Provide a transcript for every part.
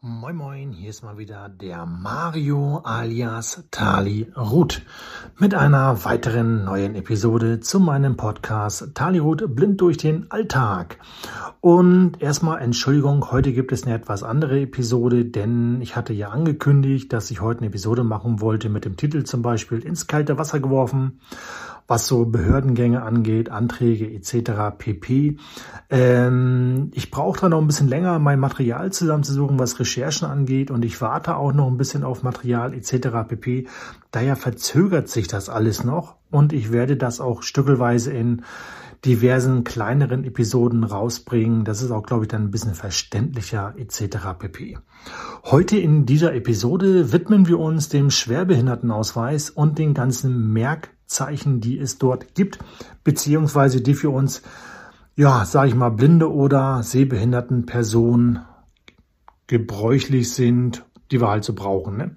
Moin Moin, hier ist mal wieder der Mario alias Tali Ruth mit einer weiteren neuen Episode zu meinem Podcast Tali Ruth blind durch den Alltag. Und erstmal Entschuldigung, heute gibt es eine etwas andere Episode, denn ich hatte ja angekündigt, dass ich heute eine Episode machen wollte mit dem Titel zum Beispiel ins kalte Wasser geworfen was so Behördengänge angeht, Anträge etc. pp. Ähm, ich brauche da noch ein bisschen länger, mein Material zusammenzusuchen, was Recherchen angeht und ich warte auch noch ein bisschen auf Material etc. pp. Daher verzögert sich das alles noch und ich werde das auch stückelweise in diversen kleineren Episoden rausbringen. Das ist auch, glaube ich, dann ein bisschen verständlicher etc. pp. Heute in dieser Episode widmen wir uns dem Schwerbehindertenausweis und den ganzen Merk Zeichen, die es dort gibt, beziehungsweise die für uns, ja, sage ich mal, blinde oder sehbehinderten Personen gebräuchlich sind, die wir halt so brauchen. Ne?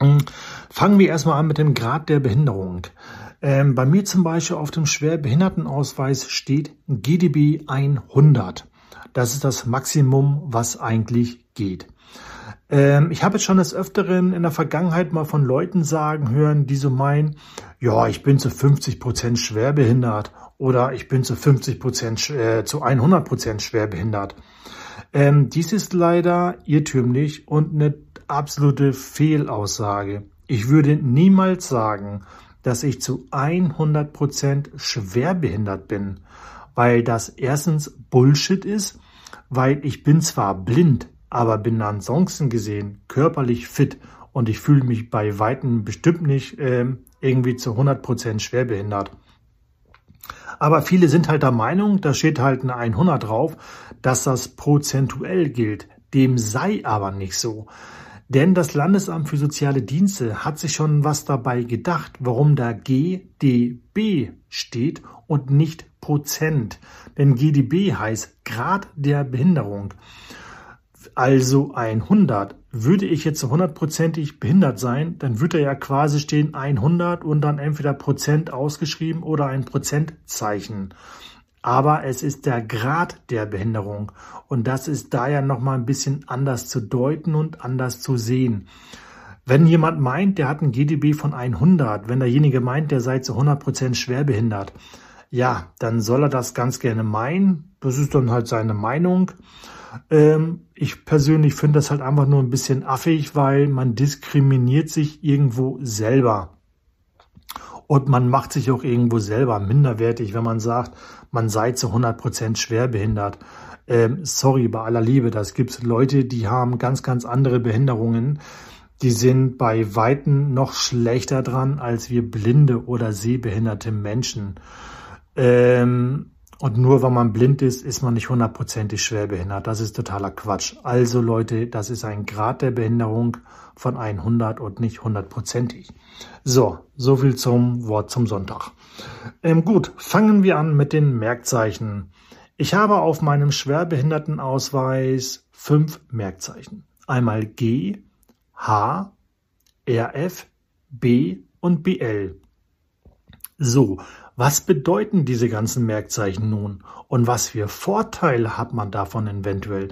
Hm, fangen wir erstmal an mit dem Grad der Behinderung. Ähm, bei mir zum Beispiel auf dem Schwerbehindertenausweis steht GDB 100. Das ist das Maximum, was eigentlich geht. Ähm, ich habe jetzt schon des Öfteren in der Vergangenheit mal von Leuten sagen hören, die so meinen, ja, ich bin zu 50 Prozent schwerbehindert oder ich bin zu 50 Prozent, äh, zu 100 Prozent schwerbehindert. Ähm, dies ist leider irrtümlich und eine absolute Fehlaussage. Ich würde niemals sagen, dass ich zu 100 Prozent schwerbehindert bin, weil das erstens Bullshit ist, weil ich bin zwar blind, aber bin ansonsten gesehen körperlich fit und ich fühle mich bei Weitem bestimmt nicht äh, irgendwie zu 100% schwerbehindert. Aber viele sind halt der Meinung, da steht halt eine 100 drauf, dass das prozentuell gilt. Dem sei aber nicht so. Denn das Landesamt für soziale Dienste hat sich schon was dabei gedacht, warum da GDB steht und nicht Prozent. Denn GDB heißt Grad der Behinderung also 100. Würde ich jetzt hundertprozentig behindert sein, dann würde ja quasi stehen 100 und dann entweder Prozent ausgeschrieben oder ein Prozentzeichen. Aber es ist der Grad der Behinderung und das ist daher nochmal ein bisschen anders zu deuten und anders zu sehen. Wenn jemand meint, der hat ein GDB von 100, wenn derjenige meint, der sei zu 100% schwerbehindert, ja, dann soll er das ganz gerne meinen. Das ist dann halt seine Meinung. Ähm, ich persönlich finde das halt einfach nur ein bisschen affig, weil man diskriminiert sich irgendwo selber. Und man macht sich auch irgendwo selber minderwertig, wenn man sagt, man sei zu 100% schwerbehindert. Ähm, sorry, bei aller Liebe, das gibt Leute, die haben ganz, ganz andere Behinderungen. Die sind bei Weitem noch schlechter dran als wir blinde oder sehbehinderte Menschen. Ähm, und nur weil man blind ist, ist man nicht hundertprozentig schwerbehindert. Das ist totaler Quatsch. Also Leute, das ist ein Grad der Behinderung von 100 und nicht hundertprozentig. So, so viel zum Wort zum Sonntag. Ähm, gut, fangen wir an mit den Merkzeichen. Ich habe auf meinem Schwerbehindertenausweis fünf Merkzeichen. Einmal G, H, RF, B und BL. So, was bedeuten diese ganzen Merkzeichen nun und was für Vorteile hat man davon eventuell?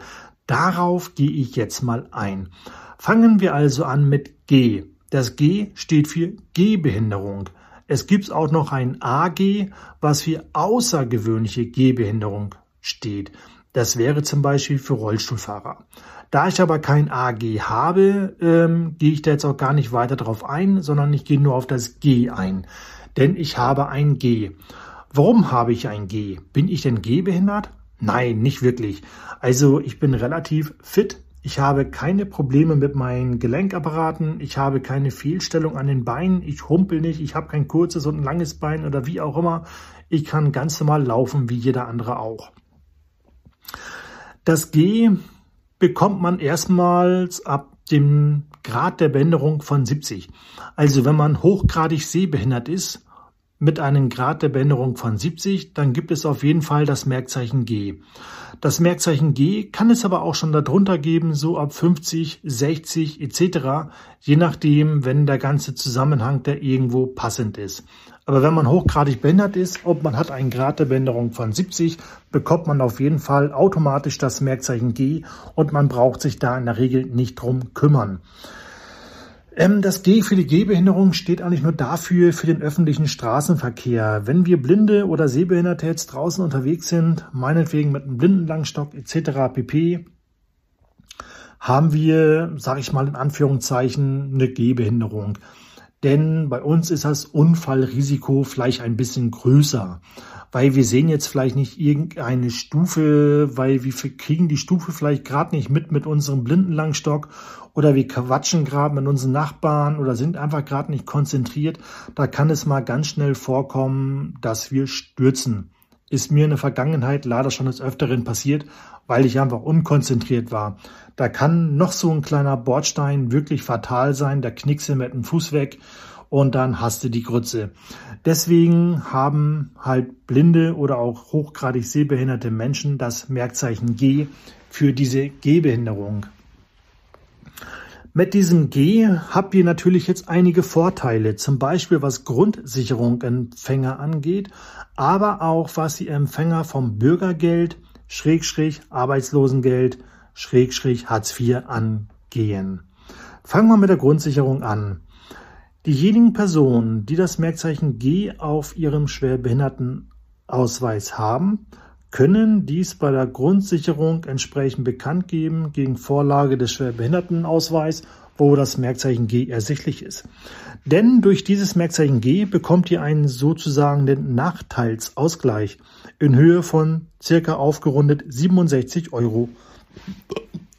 Darauf gehe ich jetzt mal ein. Fangen wir also an mit G. Das G steht für Gehbehinderung. Es gibt auch noch ein AG, was für außergewöhnliche Gehbehinderung steht. Das wäre zum Beispiel für Rollstuhlfahrer. Da ich aber kein AG habe, ähm, gehe ich da jetzt auch gar nicht weiter darauf ein, sondern ich gehe nur auf das G ein denn ich habe ein G. Warum habe ich ein G? Bin ich denn gehbehindert? Nein, nicht wirklich. Also ich bin relativ fit. Ich habe keine Probleme mit meinen Gelenkapparaten. Ich habe keine Fehlstellung an den Beinen. Ich humpel nicht. Ich habe kein kurzes und ein langes Bein oder wie auch immer. Ich kann ganz normal laufen, wie jeder andere auch. Das G bekommt man erstmals ab dem Grad der Behinderung von 70. Also wenn man hochgradig sehbehindert ist, mit einem Grad der Behinderung von 70, dann gibt es auf jeden Fall das Merkzeichen G. Das Merkzeichen G kann es aber auch schon darunter geben, so ab 50, 60 etc., je nachdem, wenn der ganze Zusammenhang da irgendwo passend ist. Aber wenn man hochgradig behindert ist, ob man hat einen Grad der Behinderung von 70, bekommt man auf jeden Fall automatisch das Merkzeichen G und man braucht sich da in der Regel nicht drum kümmern. Ähm, das G für die Gehbehinderung steht eigentlich nur dafür, für den öffentlichen Straßenverkehr. Wenn wir Blinde oder Sehbehinderte jetzt draußen unterwegs sind, meinetwegen mit einem Blindenlangstock etc. pp., haben wir, sage ich mal in Anführungszeichen, eine Gehbehinderung. Denn bei uns ist das Unfallrisiko vielleicht ein bisschen größer, weil wir sehen jetzt vielleicht nicht irgendeine Stufe, weil wir kriegen die Stufe vielleicht gerade nicht mit mit unserem Blindenlangstock oder wir quatschen gerade mit unseren Nachbarn oder sind einfach gerade nicht konzentriert. Da kann es mal ganz schnell vorkommen, dass wir stürzen. Ist mir in der Vergangenheit leider schon des Öfteren passiert, weil ich einfach unkonzentriert war. Da kann noch so ein kleiner Bordstein wirklich fatal sein, da knickst du mit dem Fuß weg und dann hast du die Grütze. Deswegen haben halt blinde oder auch hochgradig sehbehinderte Menschen das Merkzeichen G für diese Gehbehinderung. Mit diesem G habt ihr natürlich jetzt einige Vorteile, zum Beispiel was Grundsicherung Empfänger angeht, aber auch was die Empfänger vom Bürgergeld, Schrägstrich Arbeitslosengeld, Schrägstrich Hartz IV angehen. Fangen wir mit der Grundsicherung an. Diejenigen Personen, die das Merkzeichen G auf ihrem Schwerbehindertenausweis haben, können dies bei der Grundsicherung entsprechend bekannt geben gegen Vorlage des Schwerbehindertenausweis, wo das Merkzeichen G ersichtlich ist. Denn durch dieses Merkzeichen G bekommt ihr einen sozusagen den Nachteilsausgleich in Höhe von circa aufgerundet 67 Euro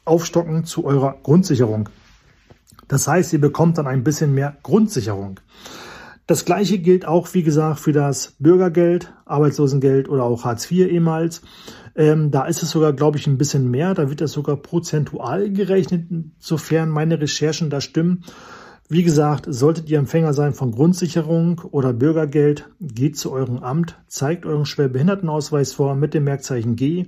aufstocken zu eurer Grundsicherung. Das heißt, ihr bekommt dann ein bisschen mehr Grundsicherung. Das gleiche gilt auch, wie gesagt, für das Bürgergeld, Arbeitslosengeld oder auch Hartz IV ehemals. Ähm, da ist es sogar, glaube ich, ein bisschen mehr. Da wird das sogar prozentual gerechnet, sofern meine Recherchen da stimmen. Wie gesagt, solltet ihr Empfänger sein von Grundsicherung oder Bürgergeld, geht zu eurem Amt, zeigt euren Schwerbehindertenausweis vor mit dem Merkzeichen G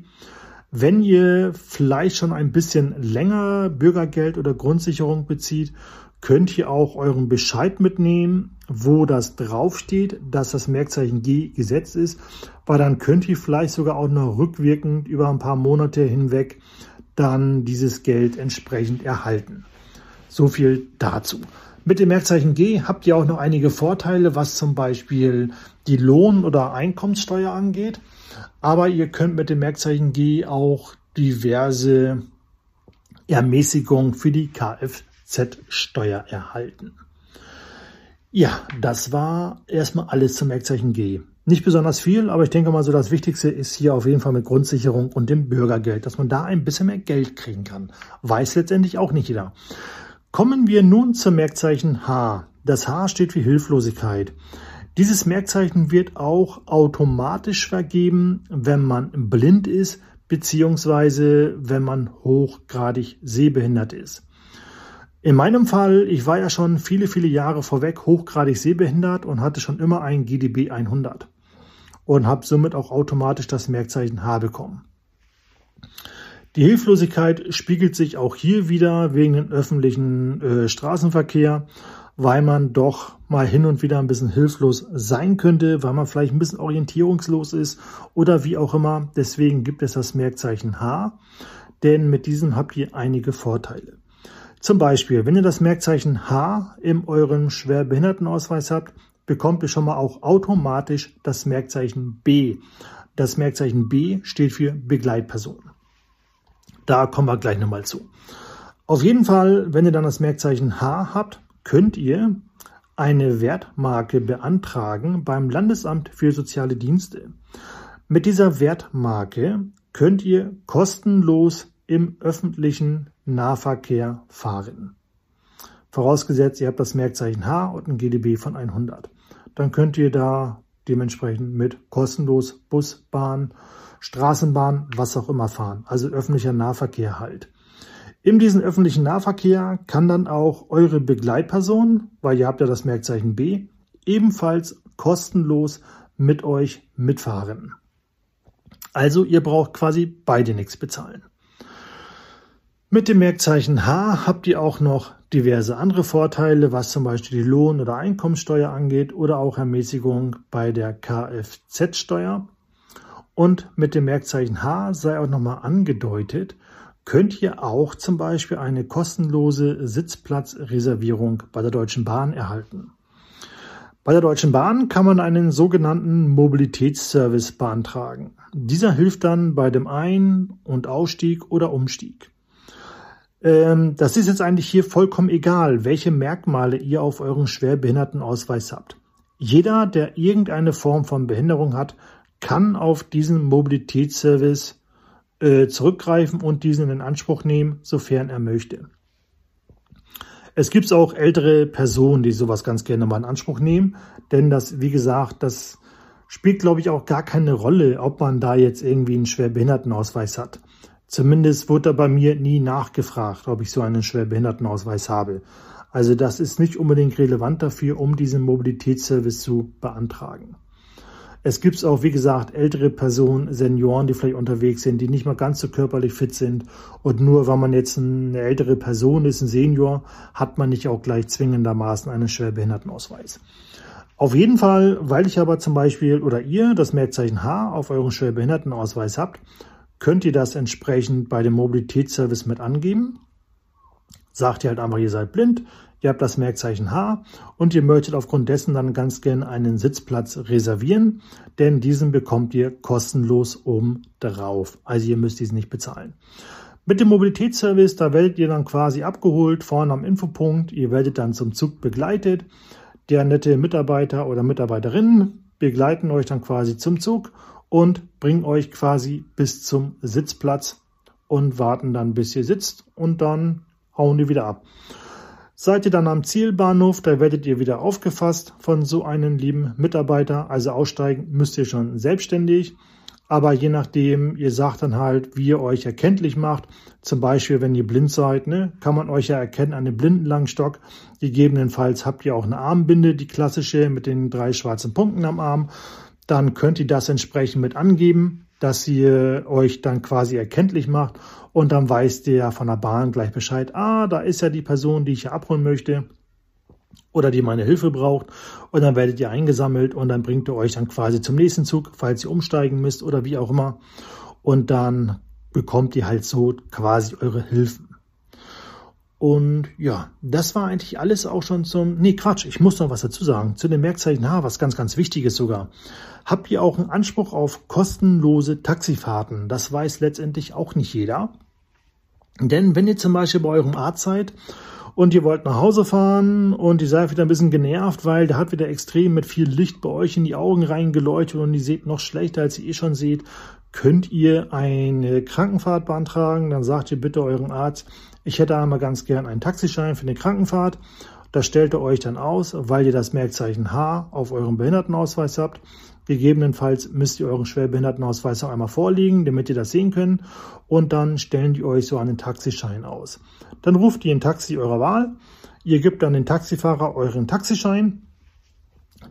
wenn ihr vielleicht schon ein bisschen länger Bürgergeld oder Grundsicherung bezieht, könnt ihr auch euren Bescheid mitnehmen, wo das draufsteht, dass das Merkzeichen G gesetzt ist, weil dann könnt ihr vielleicht sogar auch noch rückwirkend über ein paar Monate hinweg dann dieses Geld entsprechend erhalten. So viel dazu. Mit dem Merkzeichen G habt ihr auch noch einige Vorteile, was zum Beispiel die Lohn- oder Einkommenssteuer angeht. Aber ihr könnt mit dem Merkzeichen G auch diverse Ermäßigungen für die Kfz-Steuer erhalten. Ja, das war erstmal alles zum Merkzeichen G. Nicht besonders viel, aber ich denke mal so, das Wichtigste ist hier auf jeden Fall mit Grundsicherung und dem Bürgergeld, dass man da ein bisschen mehr Geld kriegen kann. Weiß letztendlich auch nicht jeder. Kommen wir nun zum Merkzeichen H. Das H steht für Hilflosigkeit. Dieses Merkzeichen wird auch automatisch vergeben, wenn man blind ist, beziehungsweise wenn man hochgradig sehbehindert ist. In meinem Fall, ich war ja schon viele, viele Jahre vorweg hochgradig sehbehindert und hatte schon immer ein GDB 100 und habe somit auch automatisch das Merkzeichen H bekommen. Die Hilflosigkeit spiegelt sich auch hier wieder wegen dem öffentlichen äh, Straßenverkehr weil man doch mal hin und wieder ein bisschen hilflos sein könnte, weil man vielleicht ein bisschen orientierungslos ist oder wie auch immer. Deswegen gibt es das Merkzeichen H, denn mit diesem habt ihr einige Vorteile. Zum Beispiel, wenn ihr das Merkzeichen H in eurem Schwerbehindertenausweis habt, bekommt ihr schon mal auch automatisch das Merkzeichen B. Das Merkzeichen B steht für Begleitperson. Da kommen wir gleich nochmal zu. Auf jeden Fall, wenn ihr dann das Merkzeichen H habt, könnt ihr eine Wertmarke beantragen beim Landesamt für soziale Dienste. Mit dieser Wertmarke könnt ihr kostenlos im öffentlichen Nahverkehr fahren. Vorausgesetzt, ihr habt das Merkzeichen H und ein GDB von 100. Dann könnt ihr da dementsprechend mit kostenlos Bus, Bahn, Straßenbahn, was auch immer fahren. Also öffentlicher Nahverkehr halt. In diesem öffentlichen Nahverkehr kann dann auch eure Begleitperson, weil ihr habt ja das Merkzeichen B, ebenfalls kostenlos mit euch mitfahren. Also ihr braucht quasi beide nichts bezahlen. Mit dem Merkzeichen H habt ihr auch noch diverse andere Vorteile, was zum Beispiel die Lohn- oder Einkommensteuer angeht oder auch Ermäßigung bei der Kfz-Steuer. Und mit dem Merkzeichen H sei auch nochmal angedeutet, könnt ihr auch zum Beispiel eine kostenlose Sitzplatzreservierung bei der Deutschen Bahn erhalten. Bei der Deutschen Bahn kann man einen sogenannten Mobilitätsservice beantragen. Dieser hilft dann bei dem Ein- und Ausstieg oder Umstieg. Ähm, das ist jetzt eigentlich hier vollkommen egal, welche Merkmale ihr auf euren Schwerbehindertenausweis habt. Jeder, der irgendeine Form von Behinderung hat, kann auf diesen Mobilitätsservice äh, zurückgreifen und diesen in Anspruch nehmen, sofern er möchte. Es gibt auch ältere Personen, die sowas ganz gerne mal in Anspruch nehmen, denn das, wie gesagt, das spielt, glaube ich, auch gar keine Rolle, ob man da jetzt irgendwie einen Schwerbehindertenausweis hat. Zumindest wurde da bei mir nie nachgefragt, ob ich so einen Schwerbehindertenausweis habe. Also das ist nicht unbedingt relevant dafür, um diesen Mobilitätsservice zu beantragen. Es gibt auch, wie gesagt, ältere Personen, Senioren, die vielleicht unterwegs sind, die nicht mal ganz so körperlich fit sind. Und nur weil man jetzt eine ältere Person ist, ein Senior, hat man nicht auch gleich zwingendermaßen einen Schwerbehindertenausweis. Auf jeden Fall, weil ich aber zum Beispiel oder ihr das Merkzeichen H auf eurem Schwerbehindertenausweis habt, könnt ihr das entsprechend bei dem Mobilitätsservice mit angeben. Sagt ihr halt einfach, ihr seid blind, ihr habt das Merkzeichen H und ihr möchtet aufgrund dessen dann ganz gern einen Sitzplatz reservieren, denn diesen bekommt ihr kostenlos oben drauf. Also ihr müsst diesen nicht bezahlen. Mit dem Mobilitätsservice, da werdet ihr dann quasi abgeholt vorne am Infopunkt. Ihr werdet dann zum Zug begleitet. Der nette Mitarbeiter oder Mitarbeiterinnen begleiten euch dann quasi zum Zug und bringen euch quasi bis zum Sitzplatz und warten dann, bis ihr sitzt und dann hauen die wieder ab. Seid ihr dann am Zielbahnhof, da werdet ihr wieder aufgefasst von so einem lieben Mitarbeiter. Also aussteigen müsst ihr schon selbstständig. Aber je nachdem, ihr sagt dann halt, wie ihr euch erkenntlich macht. Zum Beispiel, wenn ihr blind seid, ne, kann man euch ja erkennen an dem Blindenlangstock. Gegebenenfalls habt ihr auch eine Armbinde, die klassische mit den drei schwarzen Punkten am Arm dann könnt ihr das entsprechend mit angeben, dass ihr euch dann quasi erkenntlich macht und dann weiß der von der Bahn gleich Bescheid, ah, da ist ja die Person, die ich hier abholen möchte oder die meine Hilfe braucht und dann werdet ihr eingesammelt und dann bringt ihr euch dann quasi zum nächsten Zug, falls ihr umsteigen müsst oder wie auch immer und dann bekommt ihr halt so quasi eure Hilfen. Und ja, das war eigentlich alles auch schon zum. Nee, Quatsch, ich muss noch was dazu sagen. Zu den Merkzeichen H, was ganz, ganz wichtig ist sogar. Habt ihr auch einen Anspruch auf kostenlose Taxifahrten? Das weiß letztendlich auch nicht jeder. Denn wenn ihr zum Beispiel bei eurem Arzt seid und ihr wollt nach Hause fahren und ihr seid wieder ein bisschen genervt, weil der hat wieder extrem mit viel Licht bei euch in die Augen reingeleuchtet und ihr seht noch schlechter, als ihr eh schon seht, könnt ihr eine Krankenfahrt beantragen. Dann sagt ihr bitte euren Arzt, ich hätte einmal ganz gern einen Taxischein für eine Krankenfahrt. Das stellt ihr euch dann aus, weil ihr das Merkzeichen H auf eurem Behindertenausweis habt. Gegebenenfalls müsst ihr euren Schwerbehindertenausweis auch einmal vorlegen, damit ihr das sehen könnt. Und dann stellen die euch so einen Taxischein aus. Dann ruft ihr ein Taxi eurer Wahl. Ihr gebt dann den Taxifahrer euren Taxischein.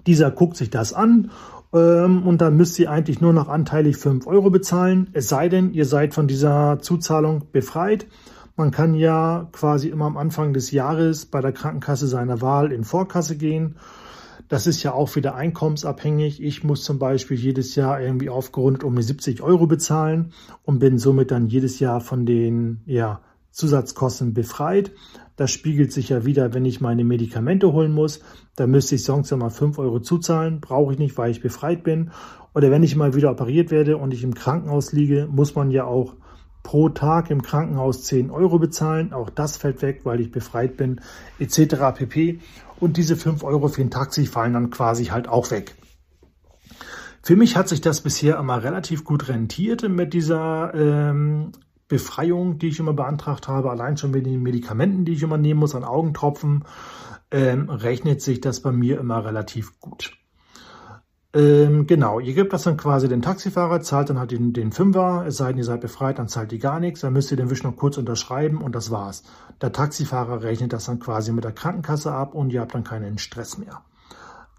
Dieser guckt sich das an und dann müsst ihr eigentlich nur noch anteilig 5 Euro bezahlen. Es sei denn, ihr seid von dieser Zuzahlung befreit. Man kann ja quasi immer am Anfang des Jahres bei der Krankenkasse seiner Wahl in Vorkasse gehen. Das ist ja auch wieder einkommensabhängig. Ich muss zum Beispiel jedes Jahr irgendwie aufgerundet um die 70 Euro bezahlen und bin somit dann jedes Jahr von den ja, Zusatzkosten befreit. Das spiegelt sich ja wieder, wenn ich meine Medikamente holen muss. Da müsste ich sonst ja mal 5 Euro zuzahlen. Brauche ich nicht, weil ich befreit bin. Oder wenn ich mal wieder operiert werde und ich im Krankenhaus liege, muss man ja auch pro Tag im Krankenhaus 10 Euro bezahlen. Auch das fällt weg, weil ich befreit bin, etc. pp. Und diese 5 Euro für ein Taxi fallen dann quasi halt auch weg. Für mich hat sich das bisher immer relativ gut rentiert mit dieser ähm, Befreiung, die ich immer beantragt habe. Allein schon mit den Medikamenten, die ich immer nehmen muss, an Augentropfen, ähm, rechnet sich das bei mir immer relativ gut. Ähm, genau, ihr gebt das dann quasi den Taxifahrer, zahlt dann halt den, den Fünfer, es sei denn, ihr seid befreit, dann zahlt ihr gar nichts, dann müsst ihr den Wisch noch kurz unterschreiben und das war's. Der Taxifahrer rechnet das dann quasi mit der Krankenkasse ab und ihr habt dann keinen Stress mehr.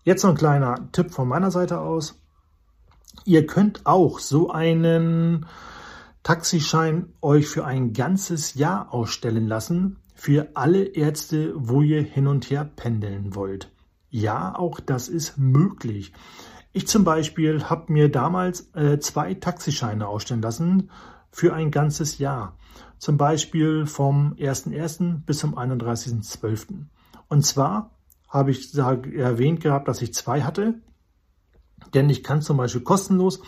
Jetzt noch ein kleiner Tipp von meiner Seite aus. Ihr könnt auch so einen Taxischein euch für ein ganzes Jahr ausstellen lassen, für alle Ärzte, wo ihr hin und her pendeln wollt. Ja, auch das ist möglich. Ich zum Beispiel habe mir damals äh, zwei Taxischeine ausstellen lassen für ein ganzes Jahr. Zum Beispiel vom 1.1. bis zum 31.12. Und zwar habe ich erwähnt gehabt, dass ich zwei hatte, denn ich kann zum Beispiel kostenlos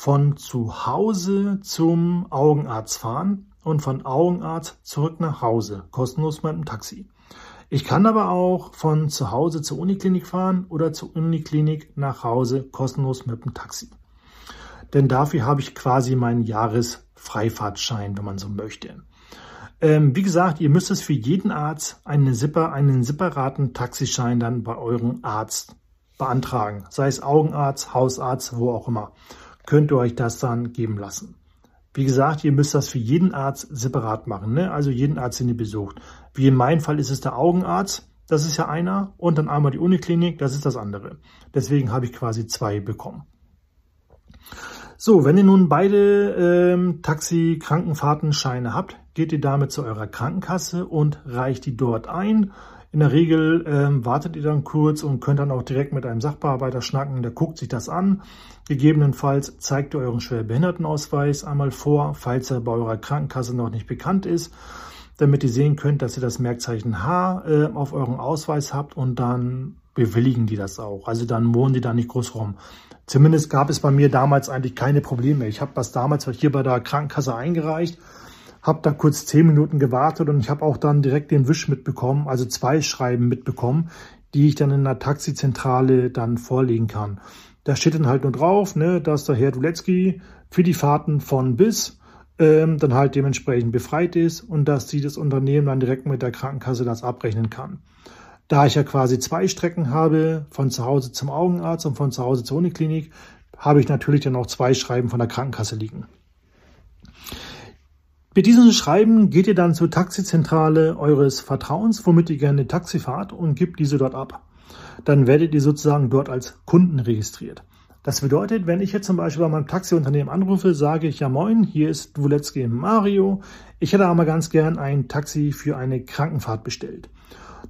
von zu Hause zum Augenarzt fahren und von Augenarzt zurück nach Hause, kostenlos mit dem Taxi. Ich kann aber auch von zu Hause zur Uniklinik fahren oder zur Uniklinik nach Hause, kostenlos mit dem Taxi. Denn dafür habe ich quasi meinen Jahresfreifahrtschein, wenn man so möchte. Ähm, wie gesagt, ihr müsst es für jeden Arzt einen, Zipper, einen separaten Taxischein dann bei eurem Arzt beantragen. Sei es Augenarzt, Hausarzt, wo auch immer. Könnt ihr euch das dann geben lassen. Wie gesagt, ihr müsst das für jeden Arzt separat machen, ne? also jeden Arzt, den ihr besucht. Wie in meinem Fall ist es der Augenarzt, das ist ja einer, und dann einmal die Uniklinik, das ist das andere. Deswegen habe ich quasi zwei bekommen. So, wenn ihr nun beide ähm, Taxi-Krankenfahrtenscheine habt, geht ihr damit zu eurer Krankenkasse und reicht die dort ein. In der Regel ähm, wartet ihr dann kurz und könnt dann auch direkt mit einem Sachbearbeiter schnacken. Der guckt sich das an. Gegebenenfalls zeigt ihr euren Schwerbehindertenausweis einmal vor, falls er bei eurer Krankenkasse noch nicht bekannt ist, damit ihr sehen könnt, dass ihr das Merkzeichen H äh, auf eurem Ausweis habt und dann bewilligen die das auch. Also dann wohnen die da nicht groß rum. Zumindest gab es bei mir damals eigentlich keine Probleme. Ich habe das damals hier bei der Krankenkasse eingereicht habe da kurz zehn Minuten gewartet und ich habe auch dann direkt den Wisch mitbekommen, also zwei Schreiben mitbekommen, die ich dann in der Taxizentrale dann vorlegen kann. Da steht dann halt nur drauf, ne, dass der Herr Dulecki für die Fahrten von bis ähm, dann halt dementsprechend befreit ist und dass sie das Unternehmen dann direkt mit der Krankenkasse das abrechnen kann. Da ich ja quasi zwei Strecken habe, von zu Hause zum Augenarzt und von zu Hause zur Uniklinik, habe ich natürlich dann auch zwei Schreiben von der Krankenkasse liegen. Mit diesem Schreiben geht ihr dann zur Taxizentrale eures Vertrauens, womit ihr gerne Taxi fahrt und gebt diese dort ab. Dann werdet ihr sozusagen dort als Kunden registriert. Das bedeutet, wenn ich jetzt zum Beispiel bei meinem Taxiunternehmen anrufe, sage ich ja moin, hier ist Wuletzki Mario. Ich hätte aber ganz gern ein Taxi für eine Krankenfahrt bestellt.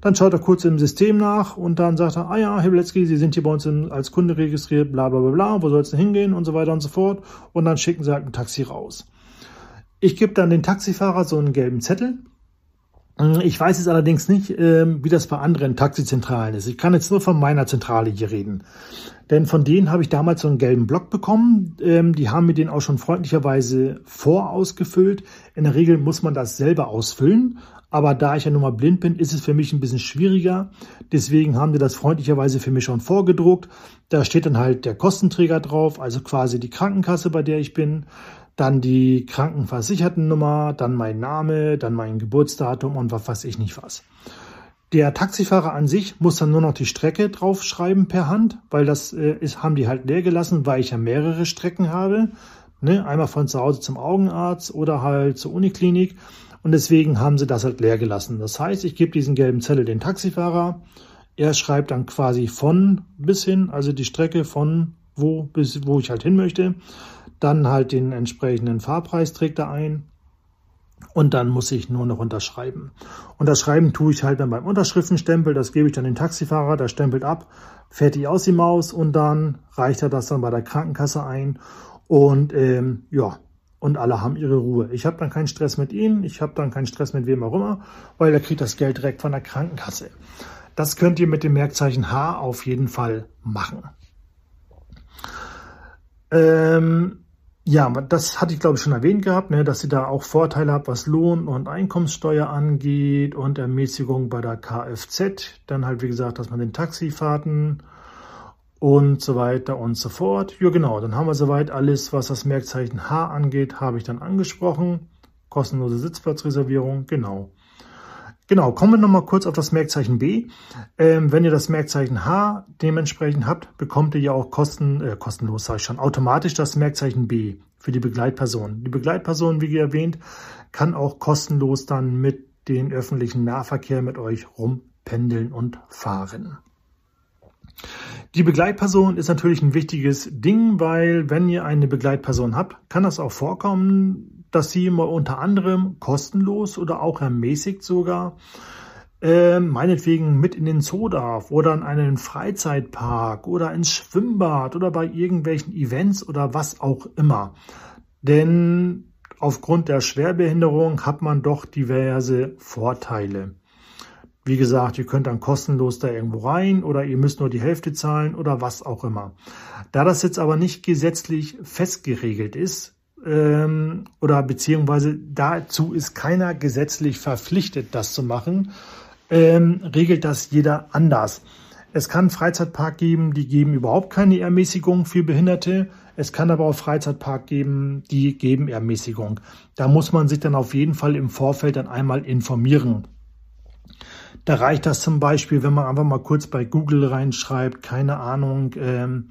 Dann schaut er kurz im System nach und dann sagt er, ah ja, Herr Wuletzki, Sie sind hier bei uns als Kunde registriert, bla bla bla bla, wo soll es denn hingehen und so weiter und so fort. Und dann schicken sie halt ein Taxi raus. Ich gebe dann den Taxifahrer so einen gelben Zettel. Ich weiß jetzt allerdings nicht, ähm, wie das bei anderen Taxizentralen ist. Ich kann jetzt nur von meiner Zentrale hier reden. Denn von denen habe ich damals so einen gelben Block bekommen. Ähm, die haben mir den auch schon freundlicherweise vorausgefüllt. In der Regel muss man das selber ausfüllen. Aber da ich ja nun mal blind bin, ist es für mich ein bisschen schwieriger. Deswegen haben die das freundlicherweise für mich schon vorgedruckt. Da steht dann halt der Kostenträger drauf, also quasi die Krankenkasse, bei der ich bin dann die Krankenversichertennummer, dann mein Name, dann mein Geburtsdatum und was weiß ich nicht was. Der Taxifahrer an sich muss dann nur noch die Strecke draufschreiben per Hand, weil das äh, ist, haben die halt leer gelassen, weil ich ja mehrere Strecken habe. Ne? Einmal von zu Hause zum Augenarzt oder halt zur Uniklinik. Und deswegen haben sie das halt leer gelassen. Das heißt, ich gebe diesen gelben Zettel den Taxifahrer. Er schreibt dann quasi von bis hin, also die Strecke von wo bis wo ich halt hin möchte. Dann halt den entsprechenden Fahrpreis trägt er ein. Und dann muss ich nur noch unterschreiben. Unterschreiben tue ich halt dann beim Unterschriftenstempel. Das gebe ich dann den Taxifahrer, der stempelt ab, fertig aus die Maus und dann reicht er das dann bei der Krankenkasse ein. Und ähm, ja, und alle haben ihre Ruhe. Ich habe dann keinen Stress mit ihnen, ich habe dann keinen Stress mit wem auch immer, weil er kriegt das Geld direkt von der Krankenkasse. Das könnt ihr mit dem Merkzeichen H auf jeden Fall machen. Ähm, ja, das hatte ich glaube ich schon erwähnt gehabt, ne, dass sie da auch Vorteile hat, was Lohn- und Einkommenssteuer angeht und Ermäßigung bei der Kfz. Dann halt, wie gesagt, dass man den Taxifahrten und so weiter und so fort. Ja, genau, dann haben wir soweit alles, was das Merkzeichen H angeht, habe ich dann angesprochen. Kostenlose Sitzplatzreservierung, genau. Genau, kommen wir nochmal kurz auf das Merkzeichen B. Ähm, wenn ihr das Merkzeichen H dementsprechend habt, bekommt ihr ja auch kosten, äh, kostenlos, sage ich schon, automatisch das Merkzeichen B für die Begleitperson. Die Begleitperson, wie erwähnt, kann auch kostenlos dann mit den öffentlichen Nahverkehr mit euch rumpendeln und fahren. Die Begleitperson ist natürlich ein wichtiges Ding, weil wenn ihr eine Begleitperson habt, kann das auch vorkommen, dass sie mal unter anderem kostenlos oder auch ermäßigt sogar äh, meinetwegen mit in den Zoo darf oder in einen Freizeitpark oder ins Schwimmbad oder bei irgendwelchen Events oder was auch immer. Denn aufgrund der Schwerbehinderung hat man doch diverse Vorteile. Wie gesagt, ihr könnt dann kostenlos da irgendwo rein oder ihr müsst nur die Hälfte zahlen oder was auch immer. Da das jetzt aber nicht gesetzlich festgeregelt ist, ähm, oder beziehungsweise dazu ist keiner gesetzlich verpflichtet, das zu machen, ähm, regelt das jeder anders. Es kann Freizeitpark geben, die geben überhaupt keine Ermäßigung für Behinderte. Es kann aber auch Freizeitpark geben, die geben Ermäßigung. Da muss man sich dann auf jeden Fall im Vorfeld dann einmal informieren. Da reicht das zum Beispiel, wenn man einfach mal kurz bei Google reinschreibt, keine Ahnung, ähm,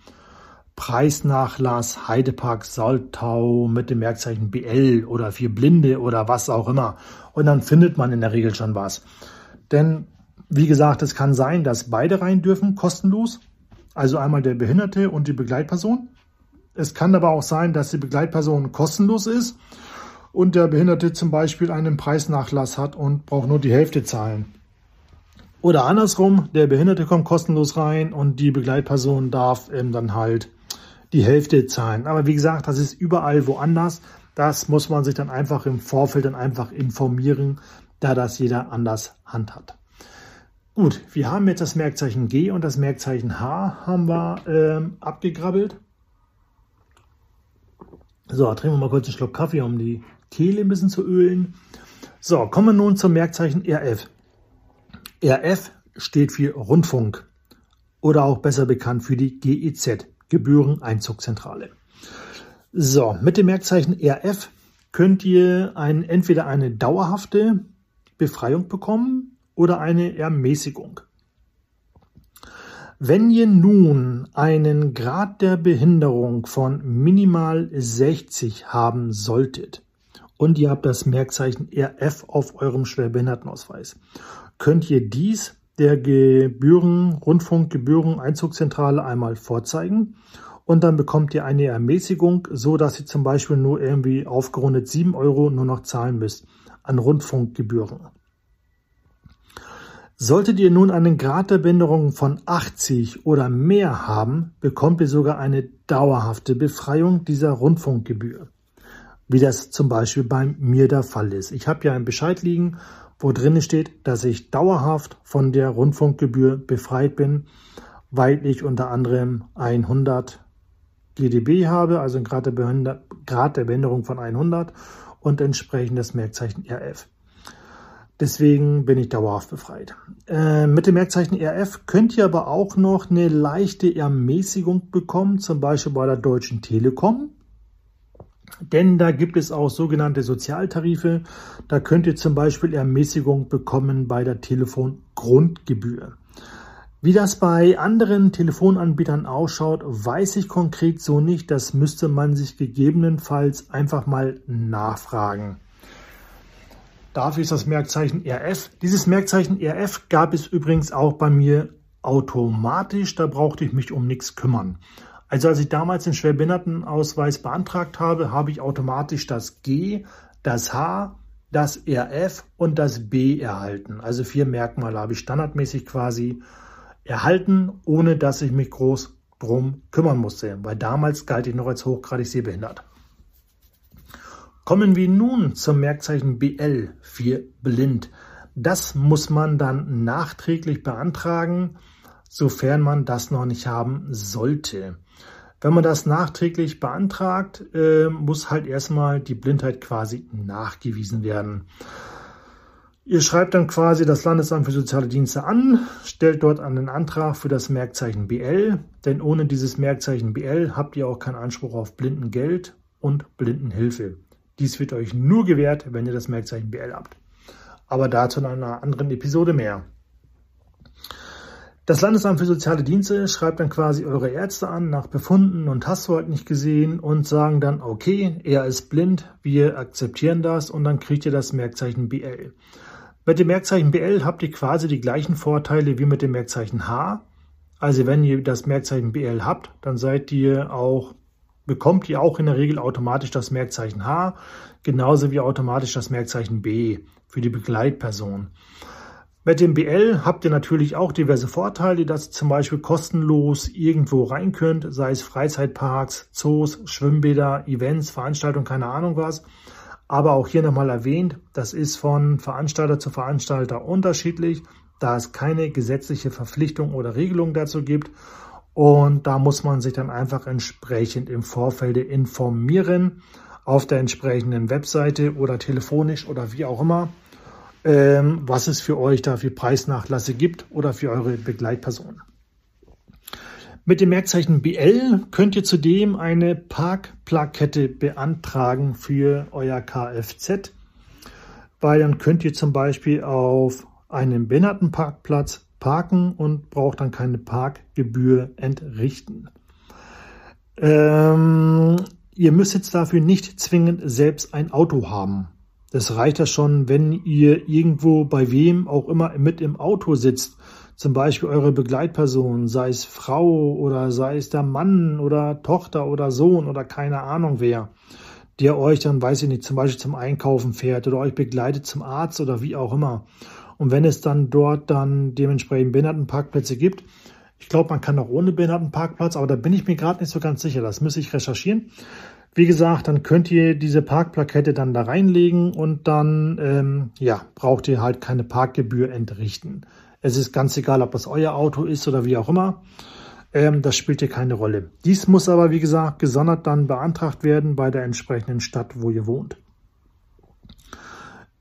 Preisnachlass Heidepark Saltau mit dem Merkzeichen BL oder für Blinde oder was auch immer. Und dann findet man in der Regel schon was. Denn, wie gesagt, es kann sein, dass beide rein dürfen, kostenlos. Also einmal der Behinderte und die Begleitperson. Es kann aber auch sein, dass die Begleitperson kostenlos ist und der Behinderte zum Beispiel einen Preisnachlass hat und braucht nur die Hälfte zahlen. Oder andersrum, der Behinderte kommt kostenlos rein und die Begleitperson darf ähm, dann halt die Hälfte zahlen. Aber wie gesagt, das ist überall woanders. Das muss man sich dann einfach im Vorfeld dann einfach informieren, da das jeder anders handhabt. Gut, wir haben jetzt das Merkzeichen G und das Merkzeichen H haben wir ähm, abgegrabbelt. So, trinken wir mal kurz einen Schluck Kaffee, um die Kehle ein bisschen zu ölen. So, kommen wir nun zum Merkzeichen RF. RF steht für Rundfunk oder auch besser bekannt für die GEZ, Gebühreneinzugzentrale. So, mit dem Merkzeichen RF könnt ihr ein, entweder eine dauerhafte Befreiung bekommen oder eine Ermäßigung. Wenn ihr nun einen Grad der Behinderung von minimal 60 haben solltet und ihr habt das Merkzeichen RF auf eurem Schwerbehindertenausweis könnt ihr dies der Gebühren, Rundfunkgebühren-Einzugszentrale einmal vorzeigen und dann bekommt ihr eine Ermäßigung, so dass ihr zum Beispiel nur irgendwie aufgerundet 7 Euro nur noch zahlen müsst an Rundfunkgebühren. Solltet ihr nun einen Grad der Behinderung von 80 oder mehr haben, bekommt ihr sogar eine dauerhafte Befreiung dieser Rundfunkgebühr. Wie das zum Beispiel bei mir der Fall ist. Ich habe ja einen Bescheid liegen wo drin steht, dass ich dauerhaft von der Rundfunkgebühr befreit bin, weil ich unter anderem 100 GdB habe, also ein Grad der, Grad der Behinderung von 100 und entsprechend das Merkzeichen RF. Deswegen bin ich dauerhaft befreit. Äh, mit dem Merkzeichen RF könnt ihr aber auch noch eine leichte Ermäßigung bekommen, zum Beispiel bei der Deutschen Telekom. Denn da gibt es auch sogenannte Sozialtarife. Da könnt ihr zum Beispiel Ermäßigung bekommen bei der Telefongrundgebühr. Wie das bei anderen Telefonanbietern ausschaut, weiß ich konkret so nicht. Das müsste man sich gegebenenfalls einfach mal nachfragen. Dafür ist das Merkzeichen RF. Dieses Merkzeichen RF gab es übrigens auch bei mir automatisch. Da brauchte ich mich um nichts kümmern. Also als ich damals den Schwerbehindertenausweis beantragt habe, habe ich automatisch das G, das H, das RF und das B erhalten. Also vier Merkmale habe ich standardmäßig quasi erhalten, ohne dass ich mich groß drum kümmern musste, weil damals galt ich noch als hochgradig sehbehindert. Kommen wir nun zum Merkzeichen BL für blind. Das muss man dann nachträglich beantragen sofern man das noch nicht haben sollte. Wenn man das nachträglich beantragt, äh, muss halt erstmal die Blindheit quasi nachgewiesen werden. Ihr schreibt dann quasi das Landesamt für soziale Dienste an, stellt dort einen Antrag für das Merkzeichen BL, denn ohne dieses Merkzeichen BL habt ihr auch keinen Anspruch auf Blindengeld und Blindenhilfe. Dies wird euch nur gewährt, wenn ihr das Merkzeichen BL habt. Aber dazu in einer anderen Episode mehr. Das Landesamt für soziale Dienste schreibt dann quasi eure Ärzte an nach Befunden und hast du halt nicht gesehen und sagen dann, okay, er ist blind, wir akzeptieren das und dann kriegt ihr das Merkzeichen BL. Mit dem Merkzeichen BL habt ihr quasi die gleichen Vorteile wie mit dem Merkzeichen H, Also wenn ihr das Merkzeichen BL habt, dann seid ihr auch, bekommt ihr auch in der Regel automatisch das Merkzeichen H, genauso wie automatisch das Merkzeichen B für die Begleitperson. Mit dem BL habt ihr natürlich auch diverse Vorteile, dass ihr zum Beispiel kostenlos irgendwo rein könnt, sei es Freizeitparks, Zoos, Schwimmbäder, Events, Veranstaltungen, keine Ahnung was. Aber auch hier nochmal erwähnt, das ist von Veranstalter zu Veranstalter unterschiedlich, da es keine gesetzliche Verpflichtung oder Regelung dazu gibt. Und da muss man sich dann einfach entsprechend im Vorfeld informieren auf der entsprechenden Webseite oder telefonisch oder wie auch immer ähm, was es für euch da für Preisnachlasse gibt oder für eure Begleitperson. Mit dem Merkzeichen BL könnt ihr zudem eine Parkplakette beantragen für euer Kfz, weil dann könnt ihr zum Beispiel auf einem Behindertenparkplatz parken und braucht dann keine Parkgebühr entrichten. Ähm, ihr müsst jetzt dafür nicht zwingend selbst ein Auto haben. Das reicht ja schon, wenn ihr irgendwo bei wem auch immer mit im Auto sitzt. Zum Beispiel eure Begleitperson, sei es Frau oder sei es der Mann oder Tochter oder Sohn oder keine Ahnung wer, der euch dann, weiß ich nicht, zum Beispiel zum Einkaufen fährt oder euch begleitet zum Arzt oder wie auch immer. Und wenn es dann dort dann dementsprechend Behindertenparkplätze gibt, ich glaube, man kann auch ohne Behindertenparkplatz, aber da bin ich mir gerade nicht so ganz sicher. Das müsste ich recherchieren. Wie gesagt, dann könnt ihr diese Parkplakette dann da reinlegen und dann ähm, ja, braucht ihr halt keine Parkgebühr entrichten. Es ist ganz egal, ob das euer Auto ist oder wie auch immer. Ähm, das spielt hier keine Rolle. Dies muss aber, wie gesagt, gesondert dann beantragt werden bei der entsprechenden Stadt, wo ihr wohnt.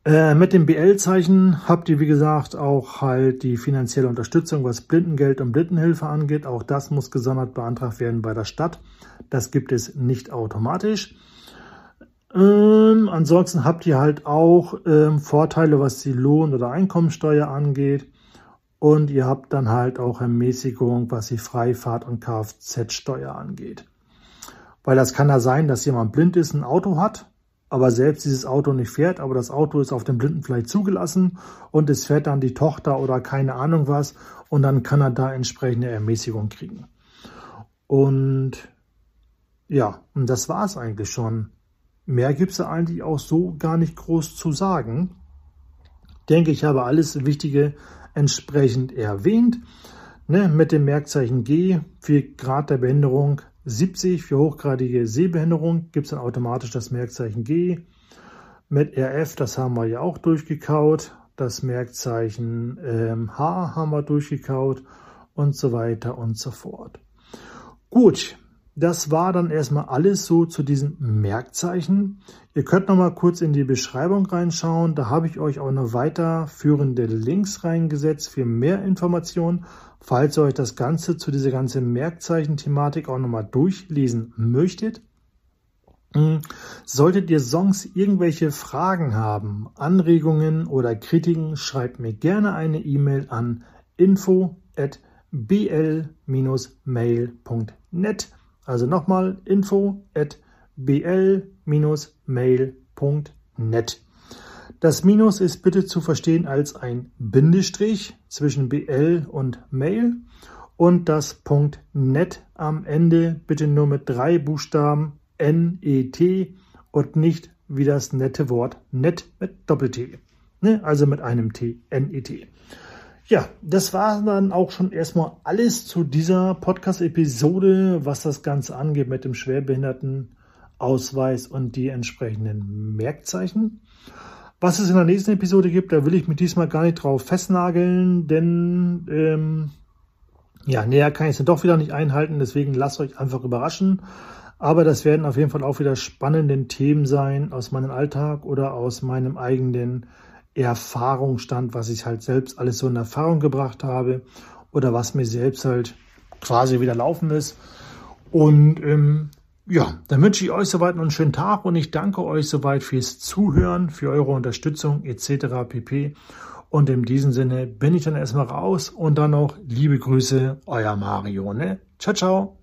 Äh, mit dem BL-Zeichen habt ihr, wie gesagt, auch halt die finanzielle Unterstützung, was Blindengeld und Blindenhilfe angeht. Auch das muss gesondert beantragt werden bei der Stadt. Das gibt es nicht automatisch. Ähm, ansonsten habt ihr halt auch ähm, Vorteile, was die Lohn- oder Einkommensteuer angeht. Und ihr habt dann halt auch Ermäßigung, was die Freifahrt- und Kfz-Steuer angeht. Weil das kann ja sein, dass jemand blind ist, ein Auto hat aber selbst dieses Auto nicht fährt, aber das Auto ist auf dem Blinden vielleicht zugelassen und es fährt dann die Tochter oder keine Ahnung was und dann kann er da entsprechende Ermäßigung kriegen. Und ja, und das war es eigentlich schon. Mehr gibt es eigentlich auch so gar nicht groß zu sagen. Denke ich habe alles Wichtige entsprechend erwähnt. Ne, mit dem Merkzeichen G für Grad der Behinderung 70 für hochgradige Sehbehinderung gibt es dann automatisch das Merkzeichen G. Mit RF, das haben wir ja auch durchgekaut. Das Merkzeichen ähm, H haben wir durchgekaut und so weiter und so fort. Gut, das war dann erstmal alles so zu diesen Merkzeichen. Ihr könnt noch mal kurz in die Beschreibung reinschauen. Da habe ich euch auch noch weiterführende Links reingesetzt für mehr Informationen. Falls ihr euch das Ganze zu dieser ganzen Merkzeichen-Thematik auch nochmal durchlesen möchtet, hm, Solltet ihr sonst irgendwelche Fragen haben, Anregungen oder Kritiken, schreibt mir gerne eine E-Mail an info@bl-mail.net. Also nochmal info@bl-mail.net. Das Minus ist bitte zu verstehen als ein Bindestrich zwischen BL und Mail und das Punkt .net am Ende bitte nur mit drei Buchstaben NET und nicht wie das nette Wort net mit Doppel-T. Ne? Also mit einem T, NET. Ja, das war dann auch schon erstmal alles zu dieser Podcast-Episode, was das Ganze angeht mit dem Schwerbehindertenausweis und die entsprechenden Merkzeichen. Was es in der nächsten Episode gibt, da will ich mich diesmal gar nicht drauf festnageln, denn ähm, ja, näher kann ich es dann doch wieder nicht einhalten, deswegen lasst euch einfach überraschen. Aber das werden auf jeden Fall auch wieder spannende Themen sein aus meinem Alltag oder aus meinem eigenen Erfahrungsstand, was ich halt selbst alles so in Erfahrung gebracht habe oder was mir selbst halt quasi wieder laufen ist. Und ähm, ja, dann wünsche ich euch soweit noch einen schönen Tag und ich danke euch soweit fürs Zuhören, für eure Unterstützung etc. pp. Und in diesem Sinne bin ich dann erstmal raus und dann noch liebe Grüße, euer Mario. Ne? Ciao, ciao.